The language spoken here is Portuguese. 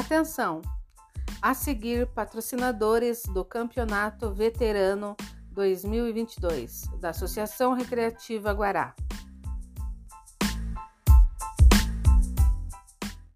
Atenção! A seguir, patrocinadores do Campeonato Veterano 2022 da Associação Recreativa Guará.